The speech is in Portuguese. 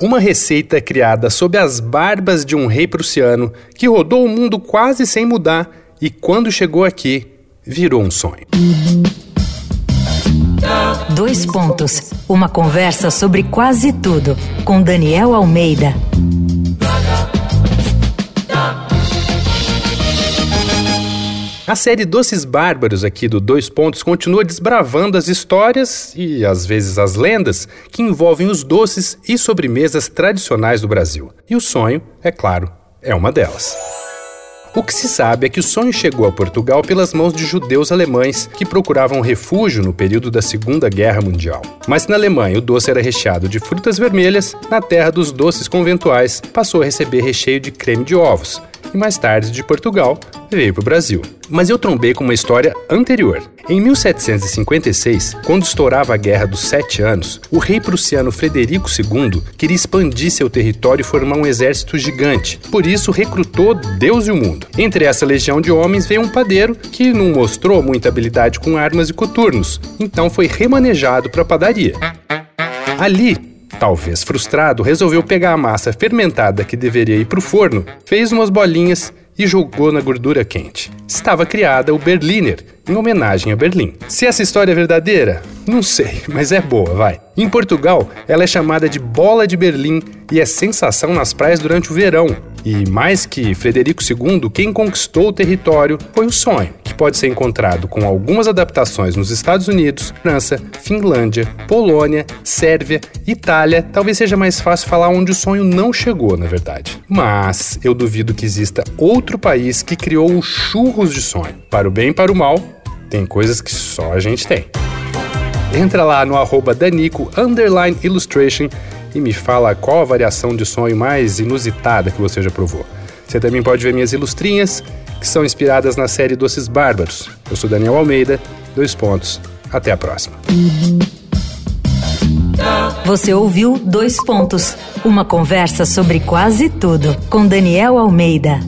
Uma receita criada sob as barbas de um rei prussiano que rodou o mundo quase sem mudar e quando chegou aqui, virou um sonho. Dois pontos. Uma conversa sobre quase tudo com Daniel Almeida. A série Doces Bárbaros aqui do Dois Pontos continua desbravando as histórias e às vezes as lendas que envolvem os doces e sobremesas tradicionais do Brasil. E o sonho, é claro, é uma delas. O que se sabe é que o sonho chegou a Portugal pelas mãos de judeus alemães que procuravam refúgio no período da Segunda Guerra Mundial. Mas na Alemanha o doce era recheado de frutas vermelhas, na terra dos doces conventuais passou a receber recheio de creme de ovos, e mais tarde de Portugal veio para o Brasil. Mas eu trombei com uma história anterior. Em 1756, quando estourava a Guerra dos Sete Anos, o rei prussiano Frederico II queria expandir seu território e formar um exército gigante. Por isso, recrutou Deus e o mundo. Entre essa legião de homens veio um padeiro que não mostrou muita habilidade com armas e coturnos, então foi remanejado para a padaria. Ali, talvez frustrado, resolveu pegar a massa fermentada que deveria ir para o forno, fez umas bolinhas e jogou na gordura quente. Estava criada o Berliner, em homenagem a Berlim. Se essa história é verdadeira, não sei, mas é boa, vai. Em Portugal, ela é chamada de bola de Berlim e é sensação nas praias durante o verão. E mais que Frederico II, quem conquistou o território foi o sonho que pode ser encontrado com algumas adaptações nos Estados Unidos, França, Finlândia, Polônia, Sérvia, Itália. Talvez seja mais fácil falar onde o sonho não chegou, na verdade. Mas eu duvido que exista outro país que criou o churros de sonho. Para o bem e para o mal, tem coisas que só a gente tem. Entra lá no arroba Danico Illustration e me fala qual a variação de sonho mais inusitada que você já provou. Você também pode ver minhas ilustrinhas que são inspiradas na série Doces Bárbaros. Eu sou Daniel Almeida, dois pontos. Até a próxima. Você ouviu Dois Pontos, uma conversa sobre quase tudo com Daniel Almeida.